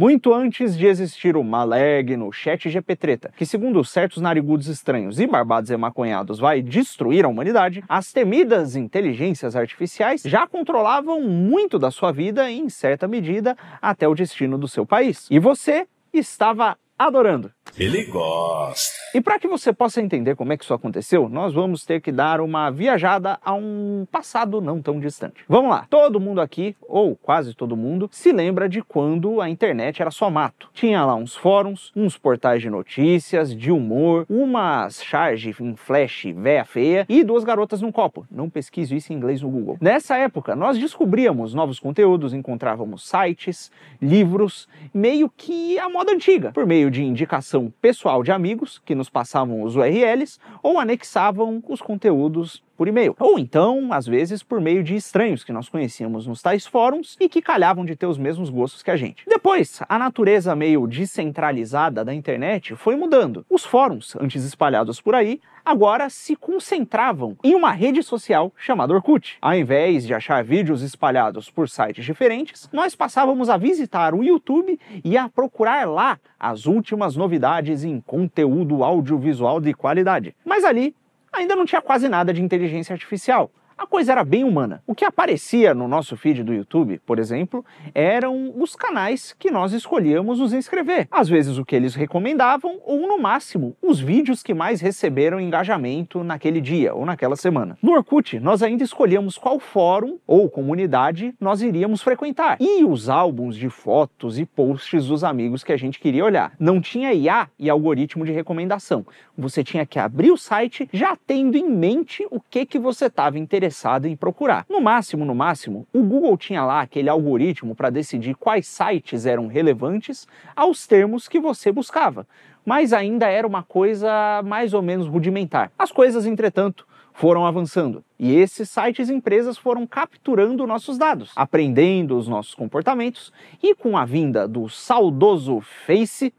Muito antes de existir o malegno chat GP treta, que segundo certos narigudos estranhos e barbados emaconhados vai destruir a humanidade, as temidas inteligências artificiais já controlavam muito da sua vida e, em certa medida, até o destino do seu país. E você estava adorando. Ele gosta. E para que você possa entender como é que isso aconteceu, nós vamos ter que dar uma viajada a um passado não tão distante. Vamos lá. Todo mundo aqui, ou quase todo mundo, se lembra de quando a internet era só mato. Tinha lá uns fóruns, uns portais de notícias, de humor, umas charge em flash véia feia e duas garotas num copo. Não pesquise isso em inglês no Google. Nessa época, nós descobríamos novos conteúdos, encontrávamos sites, livros, meio que a moda antiga, por meio de indicação pessoal de amigos que nos passavam os URLs ou anexavam os conteúdos por e-mail. Ou então, às vezes, por meio de estranhos que nós conhecíamos nos tais fóruns e que calhavam de ter os mesmos gostos que a gente. Depois, a natureza meio descentralizada da internet foi mudando. Os fóruns, antes espalhados por aí, agora se concentravam em uma rede social chamada Orkut. Ao invés de achar vídeos espalhados por sites diferentes, nós passávamos a visitar o YouTube e a procurar lá as últimas novidades em conteúdo audiovisual de qualidade. Mas ali ainda não tinha quase nada de inteligência artificial a coisa era bem humana. O que aparecia no nosso feed do YouTube, por exemplo, eram os canais que nós escolhíamos nos inscrever. Às vezes o que eles recomendavam, ou no máximo, os vídeos que mais receberam engajamento naquele dia ou naquela semana. No Orkut, nós ainda escolhíamos qual fórum ou comunidade nós iríamos frequentar e os álbuns de fotos e posts dos amigos que a gente queria olhar. Não tinha IA e algoritmo de recomendação. Você tinha que abrir o site já tendo em mente o que, que você estava interessado interessado em procurar. No máximo, no máximo, o Google tinha lá aquele algoritmo para decidir quais sites eram relevantes aos termos que você buscava, mas ainda era uma coisa mais ou menos rudimentar. As coisas, entretanto, foram avançando. E esses sites e empresas foram capturando nossos dados, aprendendo os nossos comportamentos e com a vinda do saudoso Face,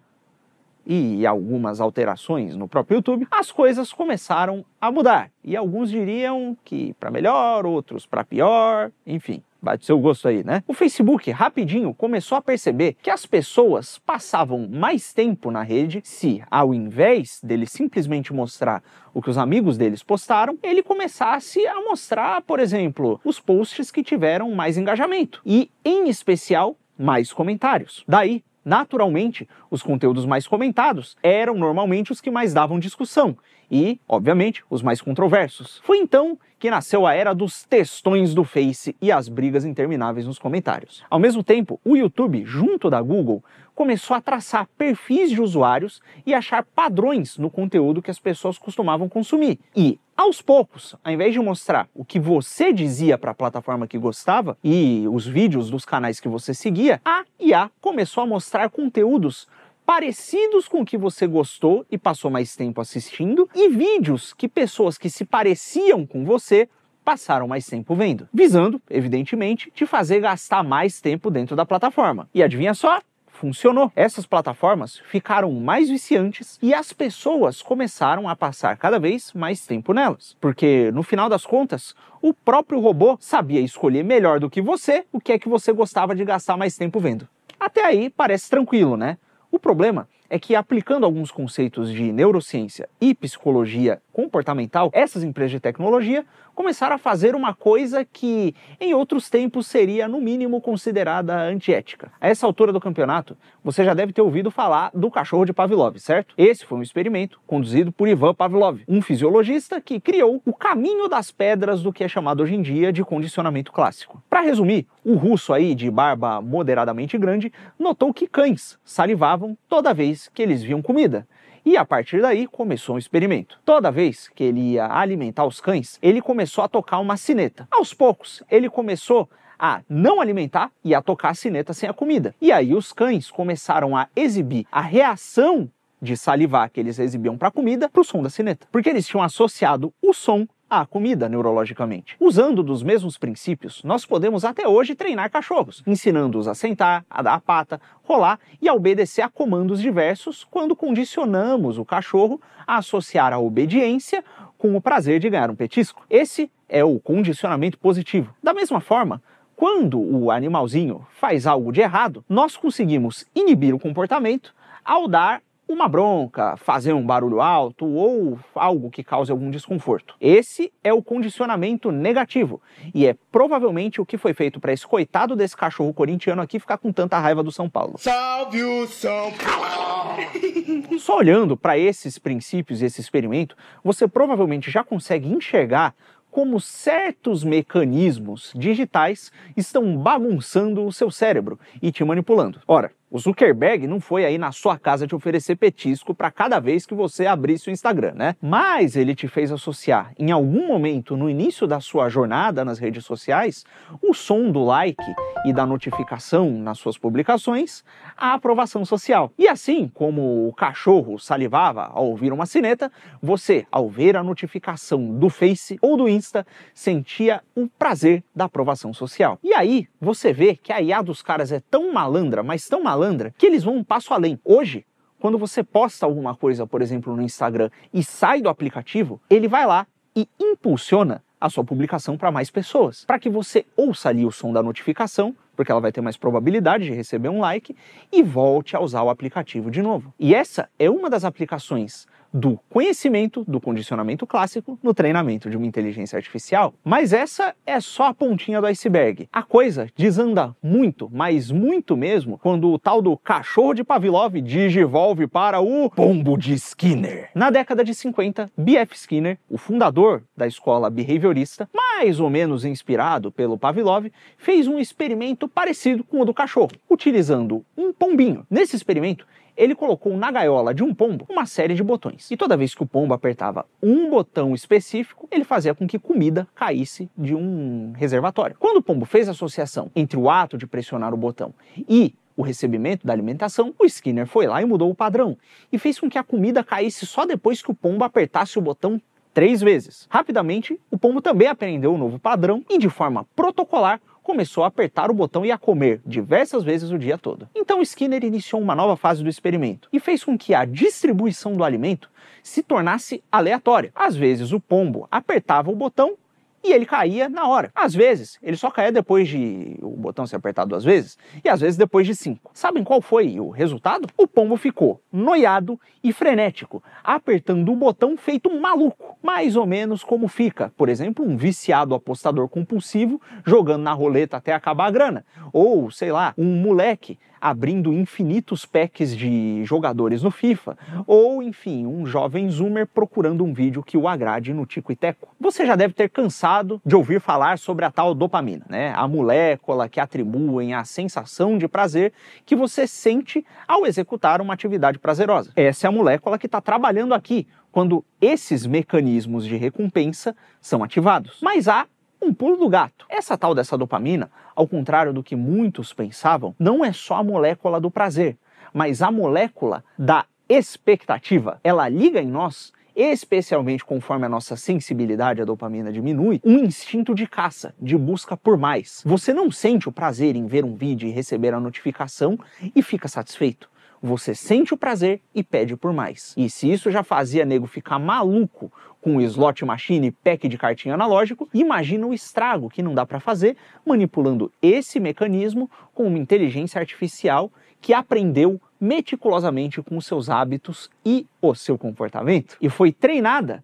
e algumas alterações no próprio YouTube, as coisas começaram a mudar. E alguns diriam que para melhor, outros para pior, enfim. Bate seu gosto aí, né? O Facebook rapidinho começou a perceber que as pessoas passavam mais tempo na rede se, ao invés dele simplesmente mostrar o que os amigos deles postaram, ele começasse a mostrar, por exemplo, os posts que tiveram mais engajamento e, em especial, mais comentários. Daí, Naturalmente, os conteúdos mais comentados eram normalmente os que mais davam discussão e, obviamente, os mais controversos. Foi então que nasceu a era dos textões do Face e as brigas intermináveis nos comentários. Ao mesmo tempo, o YouTube, junto da Google, começou a traçar perfis de usuários e achar padrões no conteúdo que as pessoas costumavam consumir. E, aos poucos, ao invés de mostrar o que você dizia para a plataforma que gostava e os vídeos dos canais que você seguia, a IA começou a mostrar conteúdos parecidos com o que você gostou e passou mais tempo assistindo, e vídeos que pessoas que se pareciam com você passaram mais tempo vendo, visando, evidentemente, te fazer gastar mais tempo dentro da plataforma. E adivinha só? funcionou. Essas plataformas ficaram mais viciantes e as pessoas começaram a passar cada vez mais tempo nelas. Porque, no final das contas, o próprio robô sabia escolher melhor do que você o que é que você gostava de gastar mais tempo vendo. Até aí parece tranquilo, né? O problema é que aplicando alguns conceitos de neurociência e psicologia comportamental, essas empresas de tecnologia começaram a fazer uma coisa que em outros tempos seria no mínimo considerada antiética. A essa altura do campeonato, você já deve ter ouvido falar do cachorro de Pavlov, certo? Esse foi um experimento conduzido por Ivan Pavlov, um fisiologista que criou o caminho das pedras do que é chamado hoje em dia de condicionamento clássico. Para resumir, o russo aí de barba moderadamente grande notou que cães salivavam toda vez que eles viam comida. E a partir daí começou um experimento. Toda vez que ele ia alimentar os cães, ele começou a tocar uma sineta. Aos poucos, ele começou a não alimentar e a tocar a sineta sem a comida. E aí os cães começaram a exibir a reação de salivar que eles exibiam para a comida para o som da sineta, porque eles tinham associado o som à comida neurologicamente. Usando dos mesmos princípios, nós podemos até hoje treinar cachorros, ensinando-os a sentar, a dar a pata, rolar e a obedecer a comandos diversos quando condicionamos o cachorro a associar a obediência com o prazer de ganhar um petisco. Esse é o condicionamento positivo. Da mesma forma, quando o animalzinho faz algo de errado, nós conseguimos inibir o comportamento ao dar uma bronca, fazer um barulho alto ou algo que cause algum desconforto. Esse é o condicionamento negativo e é provavelmente o que foi feito para esse coitado desse cachorro corintiano aqui ficar com tanta raiva do São Paulo. Salve o São Paulo! Só olhando para esses princípios e esse experimento, você provavelmente já consegue enxergar como certos mecanismos digitais estão bagunçando o seu cérebro e te manipulando. Ora, o Zuckerberg não foi aí na sua casa te oferecer petisco para cada vez que você abrisse o Instagram, né? Mas ele te fez associar em algum momento no início da sua jornada nas redes sociais o som do like e da notificação nas suas publicações à aprovação social. E assim como o cachorro salivava ao ouvir uma sineta, você, ao ver a notificação do Face ou do Insta, sentia o prazer da aprovação social. E aí você vê que a IA dos caras é tão malandra, mas tão malandra malandra que eles vão um passo além. Hoje, quando você posta alguma coisa, por exemplo, no Instagram e sai do aplicativo, ele vai lá e impulsiona a sua publicação para mais pessoas, para que você ouça ali o som da notificação, porque ela vai ter mais probabilidade de receber um like e volte a usar o aplicativo de novo. E essa é uma das aplicações do conhecimento do condicionamento clássico no treinamento de uma inteligência artificial. Mas essa é só a pontinha do iceberg. A coisa desanda muito, mas muito mesmo, quando o tal do cachorro de Pavlov digivolve para o pombo de Skinner. Na década de 50, B.F. Skinner, o fundador da escola behaviorista, mais ou menos inspirado pelo Pavlov, fez um experimento parecido com o do cachorro, utilizando um pombinho. Nesse experimento, ele colocou na gaiola de um pombo uma série de botões. E toda vez que o pombo apertava um botão específico, ele fazia com que comida caísse de um reservatório. Quando o pombo fez a associação entre o ato de pressionar o botão e o recebimento da alimentação, o Skinner foi lá e mudou o padrão e fez com que a comida caísse só depois que o pombo apertasse o botão três vezes. Rapidamente, o pombo também aprendeu o novo padrão e, de forma protocolar, começou a apertar o botão e a comer diversas vezes o dia todo. Então Skinner iniciou uma nova fase do experimento e fez com que a distribuição do alimento se tornasse aleatória. Às vezes o pombo apertava o botão e ele caía na hora. Às vezes, ele só caía depois de o botão ser apertado duas vezes, e às vezes depois de cinco. Sabem qual foi o resultado? O pombo ficou noiado e frenético, apertando o botão feito um maluco. Mais ou menos como fica, por exemplo, um viciado apostador compulsivo jogando na roleta até acabar a grana. Ou, sei lá, um moleque abrindo infinitos packs de jogadores no FIFA, ou enfim, um jovem zoomer procurando um vídeo que o agrade no Tico e Teco. Você já deve ter cansado de ouvir falar sobre a tal dopamina, né? A molécula que atribuem a sensação de prazer que você sente ao executar uma atividade prazerosa. Essa é a molécula que está trabalhando aqui quando esses mecanismos de recompensa são ativados. Mas há um pulo do gato. Essa tal dessa dopamina, ao contrário do que muitos pensavam, não é só a molécula do prazer, mas a molécula da expectativa. Ela liga em nós especialmente conforme a nossa sensibilidade à dopamina diminui, um instinto de caça, de busca por mais. Você não sente o prazer em ver um vídeo e receber a notificação e fica satisfeito. Você sente o prazer e pede por mais. E se isso já fazia nego ficar maluco com slot machine e pack de cartinha analógico, imagina o estrago que não dá para fazer manipulando esse mecanismo com uma inteligência artificial que aprendeu meticulosamente com seus hábitos e o seu comportamento. E foi treinada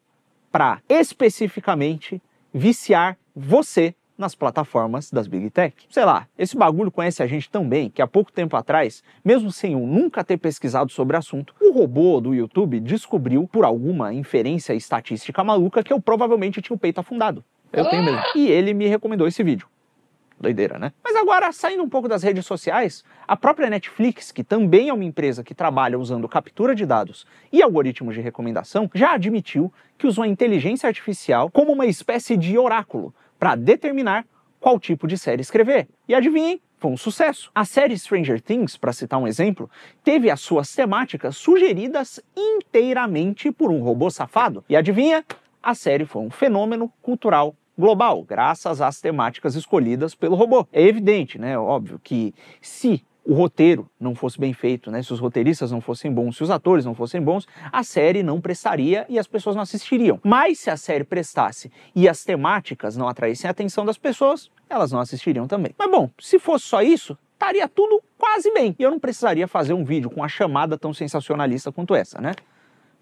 para especificamente viciar você nas plataformas das Big Tech. Sei lá, esse bagulho conhece a gente tão bem que há pouco tempo atrás, mesmo sem eu nunca ter pesquisado sobre o assunto, o robô do YouTube descobriu, por alguma inferência estatística maluca, que eu provavelmente tinha o peito afundado. Eu tenho mesmo. E ele me recomendou esse vídeo. Doideira, né? Mas agora, saindo um pouco das redes sociais, a própria Netflix, que também é uma empresa que trabalha usando captura de dados e algoritmos de recomendação, já admitiu que usou a inteligência artificial como uma espécie de oráculo para determinar qual tipo de série escrever. E adivinhem, foi um sucesso. A série Stranger Things, para citar um exemplo, teve as suas temáticas sugeridas inteiramente por um robô safado. E adivinha? A série foi um fenômeno cultural global, graças às temáticas escolhidas pelo robô. É evidente, né? Óbvio que se o roteiro não fosse bem feito, né? Se os roteiristas não fossem bons, se os atores não fossem bons, a série não prestaria e as pessoas não assistiriam. Mas se a série prestasse e as temáticas não atraíssem a atenção das pessoas, elas não assistiriam também. Mas bom, se fosse só isso, estaria tudo quase bem. E eu não precisaria fazer um vídeo com a chamada tão sensacionalista quanto essa, né?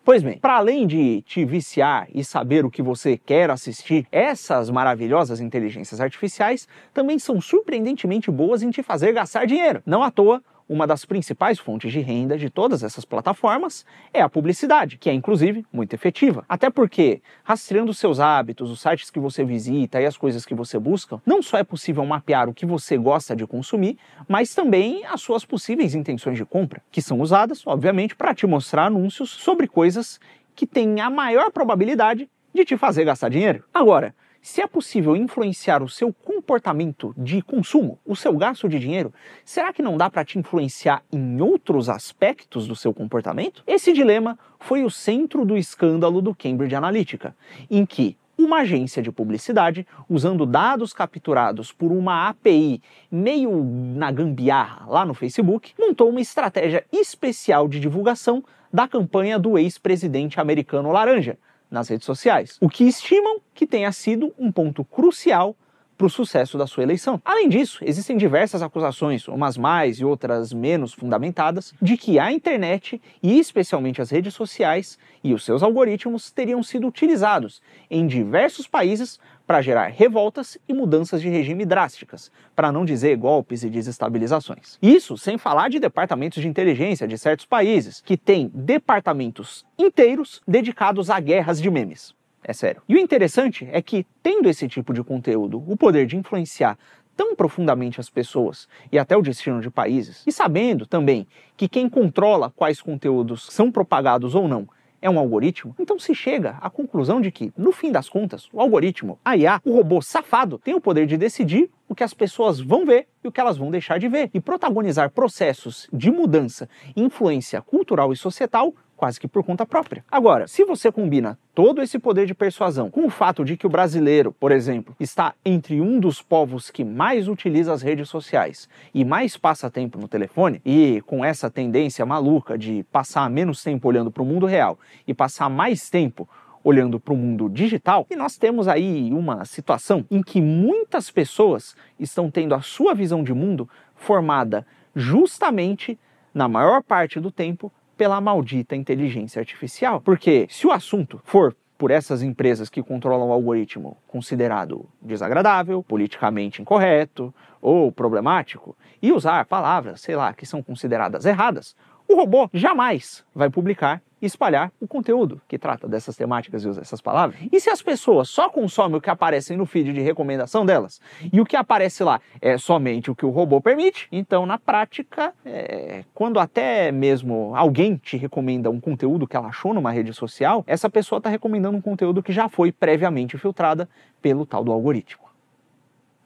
Pois bem, para além de te viciar e saber o que você quer assistir, essas maravilhosas inteligências artificiais também são surpreendentemente boas em te fazer gastar dinheiro. Não à toa, uma das principais fontes de renda de todas essas plataformas é a publicidade, que é inclusive muito efetiva. Até porque, rastreando seus hábitos, os sites que você visita e as coisas que você busca, não só é possível mapear o que você gosta de consumir, mas também as suas possíveis intenções de compra, que são usadas, obviamente, para te mostrar anúncios sobre coisas que têm a maior probabilidade de te fazer gastar dinheiro. Agora, se é possível influenciar o seu comportamento de consumo, o seu gasto de dinheiro, será que não dá para te influenciar em outros aspectos do seu comportamento? Esse dilema foi o centro do escândalo do Cambridge Analytica, em que uma agência de publicidade, usando dados capturados por uma API meio na gambiarra lá no Facebook, montou uma estratégia especial de divulgação da campanha do ex-presidente americano Laranja, nas redes sociais, o que estimam que tenha sido um ponto crucial para o sucesso da sua eleição. Além disso, existem diversas acusações, umas mais e outras menos fundamentadas, de que a internet e especialmente as redes sociais e os seus algoritmos teriam sido utilizados em diversos países para gerar revoltas e mudanças de regime drásticas, para não dizer golpes e desestabilizações. Isso sem falar de departamentos de inteligência de certos países, que têm departamentos inteiros dedicados a guerras de memes. É sério. E o interessante é que, tendo esse tipo de conteúdo o poder de influenciar tão profundamente as pessoas e até o destino de países, e sabendo também que quem controla quais conteúdos são propagados ou não é um algoritmo, então se chega à conclusão de que, no fim das contas, o algoritmo, a IA, o robô safado, tem o poder de decidir o que as pessoas vão ver e o que elas vão deixar de ver, e protagonizar processos de mudança, influência cultural e societal quase que por conta própria. Agora, se você combina todo esse poder de persuasão com o fato de que o brasileiro, por exemplo, está entre um dos povos que mais utiliza as redes sociais e mais passa tempo no telefone, e com essa tendência maluca de passar menos tempo olhando para o mundo real e passar mais tempo olhando para o mundo digital, e nós temos aí uma situação em que muitas pessoas estão tendo a sua visão de mundo formada justamente, na maior parte do tempo, pela maldita inteligência artificial. Porque se o assunto for por essas empresas que controlam o algoritmo considerado desagradável, politicamente incorreto ou problemático, e usar palavras, sei lá, que são consideradas erradas, o robô jamais vai publicar espalhar o conteúdo que trata dessas temáticas e usa essas palavras. E se as pessoas só consomem o que aparece no feed de recomendação delas e o que aparece lá é somente o que o robô permite, então na prática, é, quando até mesmo alguém te recomenda um conteúdo que ela achou numa rede social, essa pessoa está recomendando um conteúdo que já foi previamente filtrada pelo tal do algoritmo.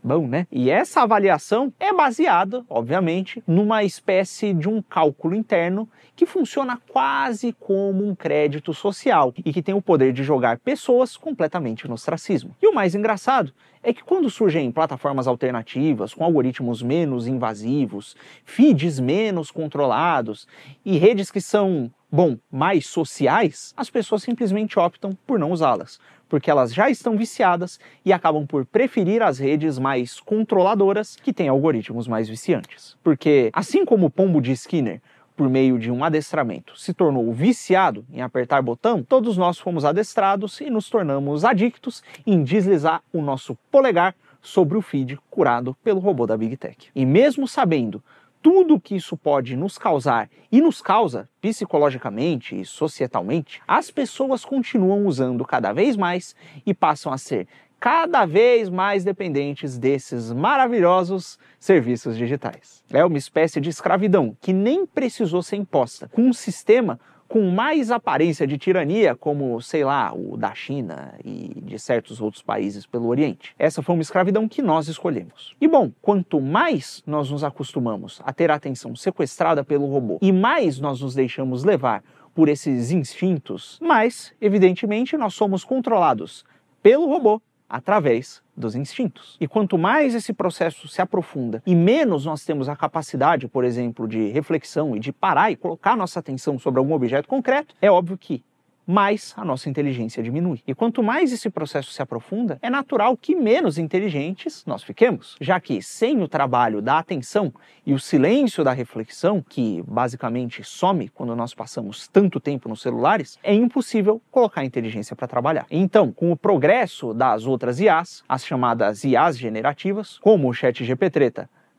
Bom, né? E essa avaliação é baseada, obviamente, numa espécie de um cálculo interno que funciona quase como um crédito social e que tem o poder de jogar pessoas completamente no ostracismo. E o mais engraçado é que quando surgem plataformas alternativas com algoritmos menos invasivos, feeds menos controlados e redes que são, bom, mais sociais, as pessoas simplesmente optam por não usá-las, porque elas já estão viciadas e acabam por preferir as redes mais controladoras que têm algoritmos mais viciantes. Porque, assim como o pombo de Skinner por meio de um adestramento, se tornou viciado em apertar botão, todos nós fomos adestrados e nos tornamos adictos em deslizar o nosso polegar sobre o feed curado pelo robô da Big Tech. E mesmo sabendo tudo que isso pode nos causar e nos causa psicologicamente e societalmente, as pessoas continuam usando cada vez mais e passam a ser cada vez mais dependentes desses maravilhosos serviços digitais. É uma espécie de escravidão que nem precisou ser imposta, com um sistema com mais aparência de tirania, como, sei lá, o da China e de certos outros países pelo Oriente. Essa foi uma escravidão que nós escolhemos. E bom, quanto mais nós nos acostumamos a ter a atenção sequestrada pelo robô e mais nós nos deixamos levar por esses instintos, mais, evidentemente, nós somos controlados pelo robô através dos instintos. E quanto mais esse processo se aprofunda e menos nós temos a capacidade, por exemplo, de reflexão e de parar e colocar nossa atenção sobre algum objeto concreto, é óbvio que mais a nossa inteligência diminui. E quanto mais esse processo se aprofunda, é natural que menos inteligentes nós fiquemos, já que sem o trabalho da atenção e o silêncio da reflexão, que basicamente some quando nós passamos tanto tempo nos celulares, é impossível colocar a inteligência para trabalhar. Então, com o progresso das outras IAs, as chamadas IAs generativas, como o ChatGPT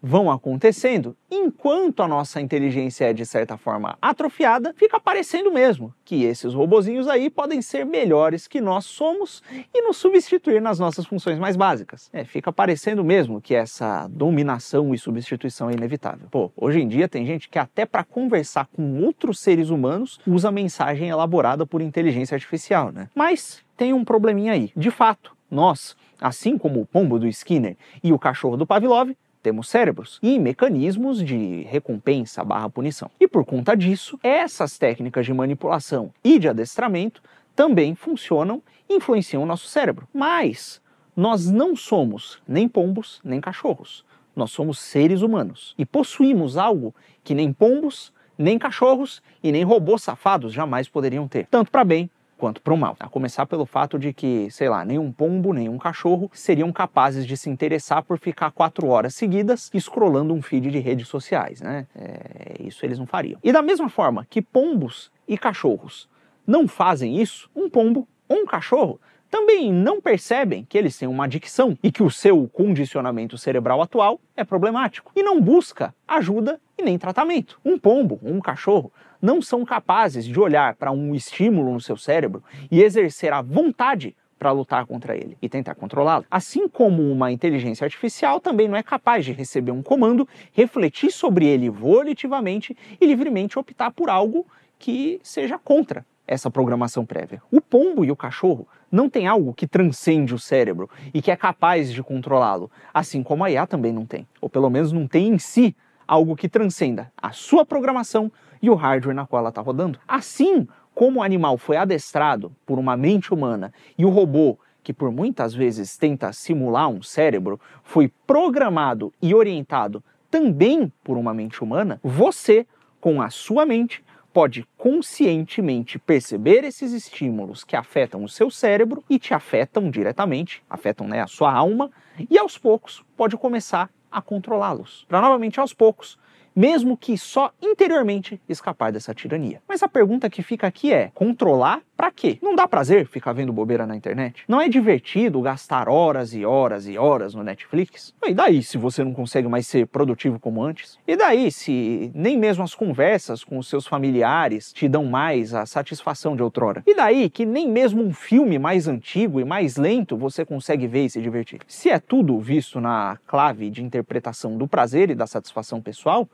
vão acontecendo, enquanto a nossa inteligência é de certa forma atrofiada, fica parecendo mesmo que esses robozinhos aí podem ser melhores que nós somos e nos substituir nas nossas funções mais básicas. É, fica parecendo mesmo que essa dominação e substituição é inevitável. Pô, hoje em dia tem gente que até para conversar com outros seres humanos usa mensagem elaborada por inteligência artificial, né? Mas tem um probleminha aí. De fato, nós, assim como o pombo do Skinner e o cachorro do Pavlov, temos cérebros e mecanismos de recompensa barra punição. E por conta disso, essas técnicas de manipulação e de adestramento também funcionam e influenciam o nosso cérebro. Mas nós não somos nem pombos nem cachorros. Nós somos seres humanos e possuímos algo que nem pombos, nem cachorros e nem robôs safados jamais poderiam ter, tanto para bem quanto para o mal. A começar pelo fato de que, sei lá, nenhum pombo, nenhum cachorro seriam capazes de se interessar por ficar quatro horas seguidas escrolando um feed de redes sociais, né? É, isso eles não fariam. E da mesma forma que pombos e cachorros não fazem isso, um pombo ou um cachorro também não percebem que eles têm uma adicção e que o seu condicionamento cerebral atual é problemático e não busca ajuda e nem tratamento. Um pombo um cachorro não são capazes de olhar para um estímulo no seu cérebro e exercer a vontade para lutar contra ele e tentar controlá-lo. Assim como uma inteligência artificial também não é capaz de receber um comando, refletir sobre ele volitivamente e livremente optar por algo que seja contra essa programação prévia. O pombo e o cachorro não têm algo que transcende o cérebro e que é capaz de controlá-lo, assim como a IA também não tem, ou pelo menos não tem em si algo que transcenda a sua programação e o hardware na qual ela está rodando. Assim como o animal foi adestrado por uma mente humana e o robô, que por muitas vezes tenta simular um cérebro, foi programado e orientado também por uma mente humana, você, com a sua mente, pode conscientemente perceber esses estímulos que afetam o seu cérebro e te afetam diretamente, afetam né, a sua alma, e aos poucos pode começar a controlá-los, para novamente aos poucos mesmo que só interiormente escapar dessa tirania. Mas a pergunta que fica aqui é: controlar para quê? Não dá prazer ficar vendo bobeira na internet? Não é divertido gastar horas e horas e horas no Netflix? E daí se você não consegue mais ser produtivo como antes? E daí se nem mesmo as conversas com os seus familiares te dão mais a satisfação de outrora? E daí que nem mesmo um filme mais antigo e mais lento você consegue ver e se divertir? Se é tudo visto na clave de interpretação do prazer e da satisfação pessoal,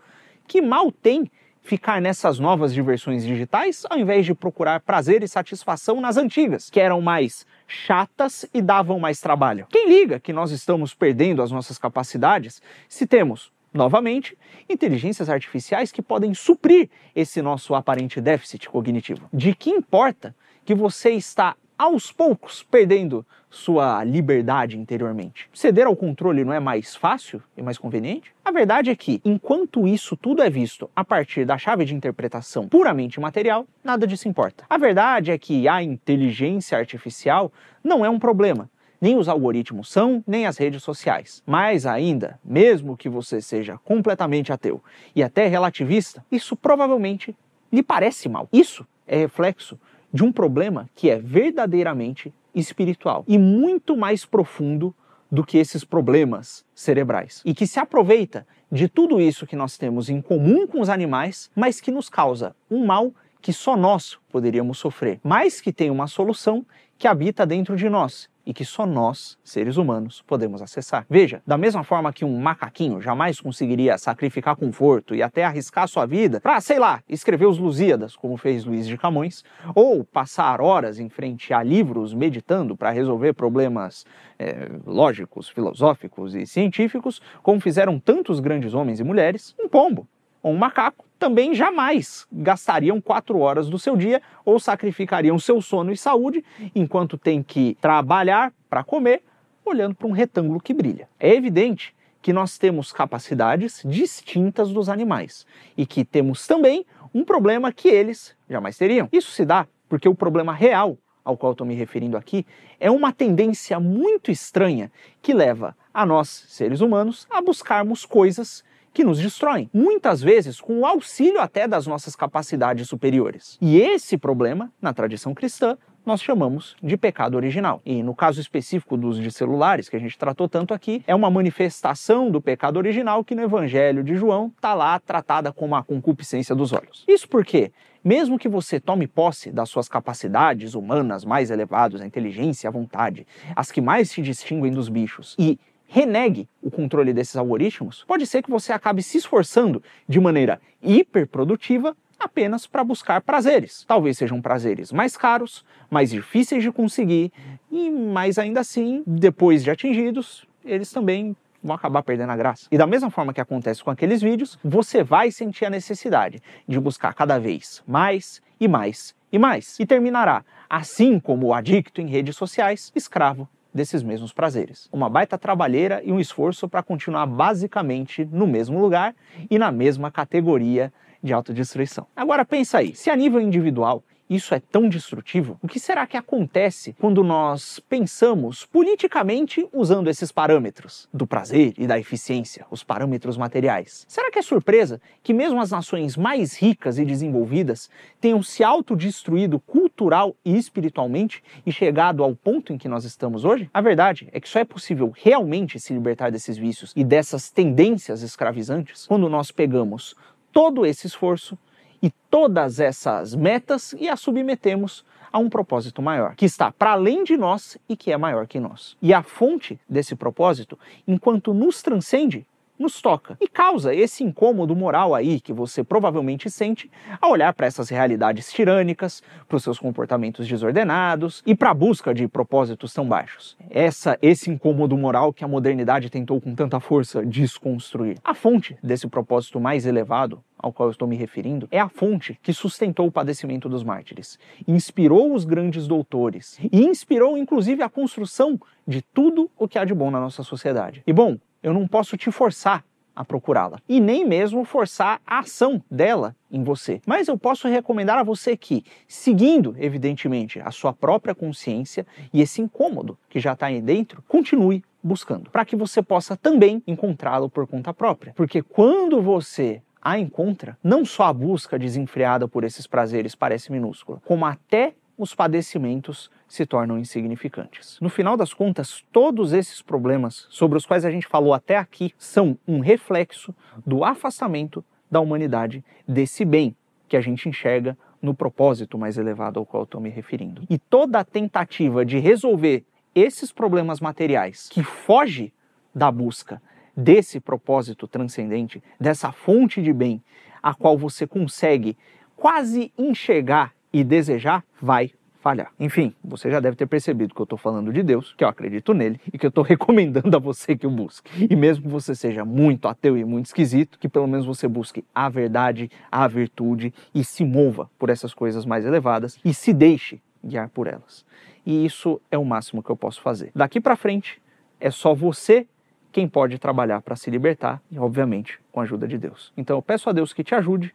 que mal tem ficar nessas novas diversões digitais ao invés de procurar prazer e satisfação nas antigas, que eram mais chatas e davam mais trabalho. Quem liga que nós estamos perdendo as nossas capacidades se temos, novamente, inteligências artificiais que podem suprir esse nosso aparente déficit cognitivo? De que importa que você está aos poucos perdendo sua liberdade interiormente. Ceder ao controle não é mais fácil e mais conveniente? A verdade é que, enquanto isso tudo é visto a partir da chave de interpretação puramente material, nada disso importa. A verdade é que a inteligência artificial não é um problema. Nem os algoritmos são, nem as redes sociais. Mais ainda, mesmo que você seja completamente ateu e até relativista, isso provavelmente lhe parece mal. Isso é reflexo de um problema que é verdadeiramente espiritual e muito mais profundo do que esses problemas cerebrais. E que se aproveita de tudo isso que nós temos em comum com os animais, mas que nos causa um mal que só nós poderíamos sofrer, mas que tem uma solução que habita dentro de nós e que só nós, seres humanos, podemos acessar. Veja, da mesma forma que um macaquinho jamais conseguiria sacrificar conforto e até arriscar sua vida para, sei lá, escrever os Lusíadas, como fez Luiz de Camões, ou passar horas em frente a livros meditando para resolver problemas é, lógicos, filosóficos e científicos, como fizeram tantos grandes homens e mulheres, um pombo ou um macaco também jamais gastariam quatro horas do seu dia ou sacrificariam seu sono e saúde enquanto tem que trabalhar para comer olhando para um retângulo que brilha. É evidente que nós temos capacidades distintas dos animais e que temos também um problema que eles jamais teriam. Isso se dá porque o problema real ao qual estou me referindo aqui é uma tendência muito estranha que leva a nós, seres humanos, a buscarmos coisas que nos destroem, muitas vezes com o auxílio até das nossas capacidades superiores. E esse problema, na tradição cristã, nós chamamos de pecado original. E no caso específico dos de celulares, que a gente tratou tanto aqui, é uma manifestação do pecado original que no Evangelho de João está lá tratada como a concupiscência dos olhos. Isso porque, mesmo que você tome posse das suas capacidades humanas mais elevadas, a inteligência, a vontade, as que mais se distinguem dos bichos, e renegue o controle desses algoritmos, pode ser que você acabe se esforçando de maneira hiperprodutiva apenas para buscar prazeres. Talvez sejam prazeres mais caros, mais difíceis de conseguir, e mais ainda assim, depois de atingidos, eles também vão acabar perdendo a graça. E da mesma forma que acontece com aqueles vídeos, você vai sentir a necessidade de buscar cada vez mais e mais e mais. E terminará, assim como o adicto em redes sociais, escravo desses mesmos prazeres. Uma baita trabalheira e um esforço para continuar basicamente no mesmo lugar e na mesma categoria de autodestruição. Agora pensa aí, se a nível individual isso é tão destrutivo, o que será que acontece quando nós pensamos politicamente usando esses parâmetros do prazer e da eficiência, os parâmetros materiais? Será que é surpresa que mesmo as nações mais ricas e desenvolvidas tenham se autodestruído cultural e espiritualmente e chegado ao ponto em que nós estamos hoje? A verdade é que só é possível realmente se libertar desses vícios e dessas tendências escravizantes quando nós pegamos todo esse esforço e todas essas metas e as submetemos a um propósito maior, que está para além de nós e que é maior que nós. E a fonte desse propósito, enquanto nos transcende, nos toca e causa esse incômodo moral aí que você provavelmente sente ao olhar para essas realidades tirânicas, para os seus comportamentos desordenados e para a busca de propósitos tão baixos. Essa esse incômodo moral que a modernidade tentou com tanta força desconstruir. A fonte desse propósito mais elevado ao qual eu estou me referindo é a fonte que sustentou o padecimento dos mártires, inspirou os grandes doutores e inspirou inclusive a construção de tudo o que há de bom na nossa sociedade. E bom, eu não posso te forçar a procurá-la e nem mesmo forçar a ação dela em você. Mas eu posso recomendar a você que, seguindo, evidentemente, a sua própria consciência e esse incômodo que já está aí dentro, continue buscando, para que você possa também encontrá-lo por conta própria. Porque quando você a encontra, não só a busca desenfreada por esses prazeres parece minúscula, como até os padecimentos se tornam insignificantes. No final das contas, todos esses problemas sobre os quais a gente falou até aqui são um reflexo do afastamento da humanidade desse bem que a gente enxerga no propósito mais elevado ao qual estou me referindo. E toda tentativa de resolver esses problemas materiais que foge da busca desse propósito transcendente, dessa fonte de bem, a qual você consegue quase enxergar e desejar, vai falhar. Enfim, você já deve ter percebido que eu estou falando de Deus, que eu acredito nele e que eu estou recomendando a você que o busque. E mesmo que você seja muito ateu e muito esquisito, que pelo menos você busque a verdade, a virtude e se mova por essas coisas mais elevadas e se deixe guiar por elas. E isso é o máximo que eu posso fazer. Daqui para frente, é só você quem pode trabalhar para se libertar e, obviamente, com a ajuda de Deus. Então, eu peço a Deus que te ajude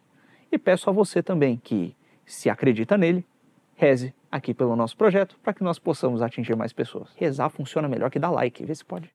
e peço a você também que se acredita nele, reze aqui pelo nosso projeto para que nós possamos atingir mais pessoas. Rezar funciona melhor que dar like, vê se pode.